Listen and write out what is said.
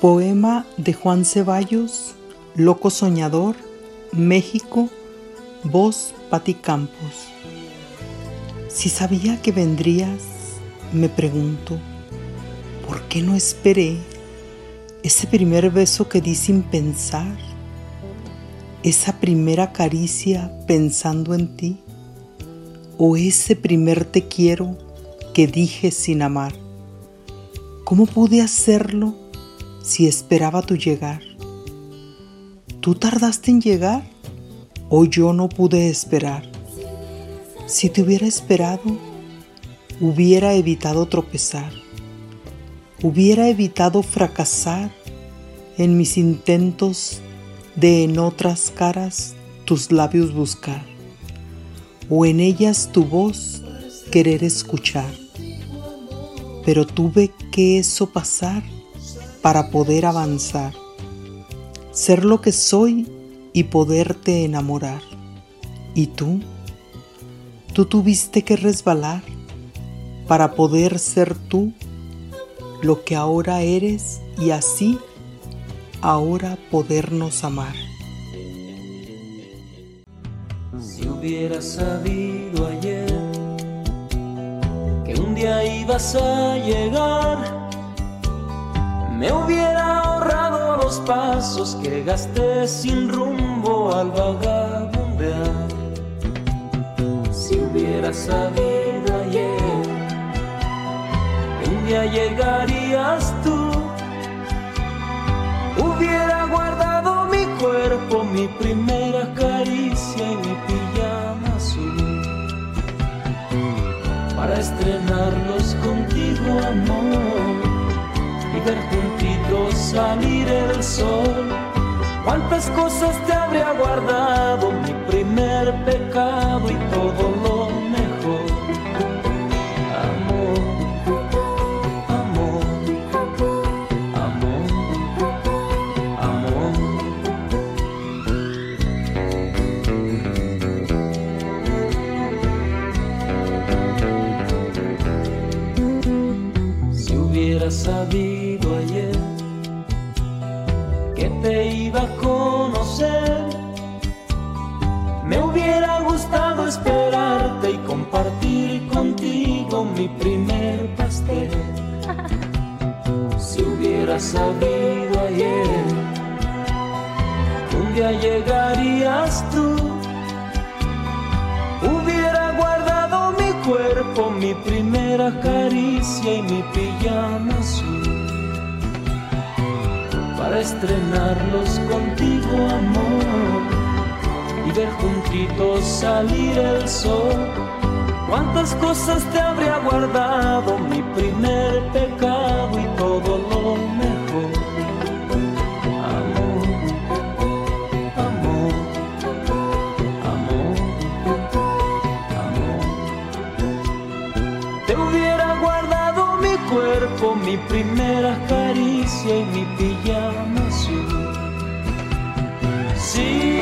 Poema de Juan Ceballos, Loco Soñador, México, voz Pati Campos. Si sabía que vendrías, me pregunto, ¿por qué no esperé ese primer beso que di sin pensar? Esa primera caricia pensando en ti, o ese primer te quiero que dije sin amar. ¿Cómo pude hacerlo? Si esperaba tu llegar. ¿Tú tardaste en llegar o yo no pude esperar? Si te hubiera esperado, hubiera evitado tropezar, hubiera evitado fracasar en mis intentos de en otras caras tus labios buscar, o en ellas tu voz querer escuchar. Pero tuve que eso pasar para poder avanzar, ser lo que soy y poderte enamorar. ¿Y tú? Tú tuviste que resbalar para poder ser tú lo que ahora eres y así ahora podernos amar. Si hubiera sabido ayer que un día ibas a llegar, pasos que gasté sin rumbo al vagabundear. Si hubiera sabido ayer un día llegarías tú, hubiera guardado mi cuerpo, mi primera caricia y mi pijama azul. Para estrenarlos contigo, amor y ver juntitos salir el sol. Cuántas cosas te habría guardado mi primer pecado y todo lo mejor. Amor, amor, amor, amor. Si hubiera sabido que te iba a conocer, me hubiera gustado esperarte y compartir contigo mi primer pastel. Si hubiera sabido ayer un día llegarías tú, hubiera guardado mi cuerpo, mi primera caricia y mi pijama azul para estrenarlos contigo, amor, y ver juntitos salir el sol. Cuántas cosas te habría guardado mi mi primera caricia y mi pijama azul. Sí.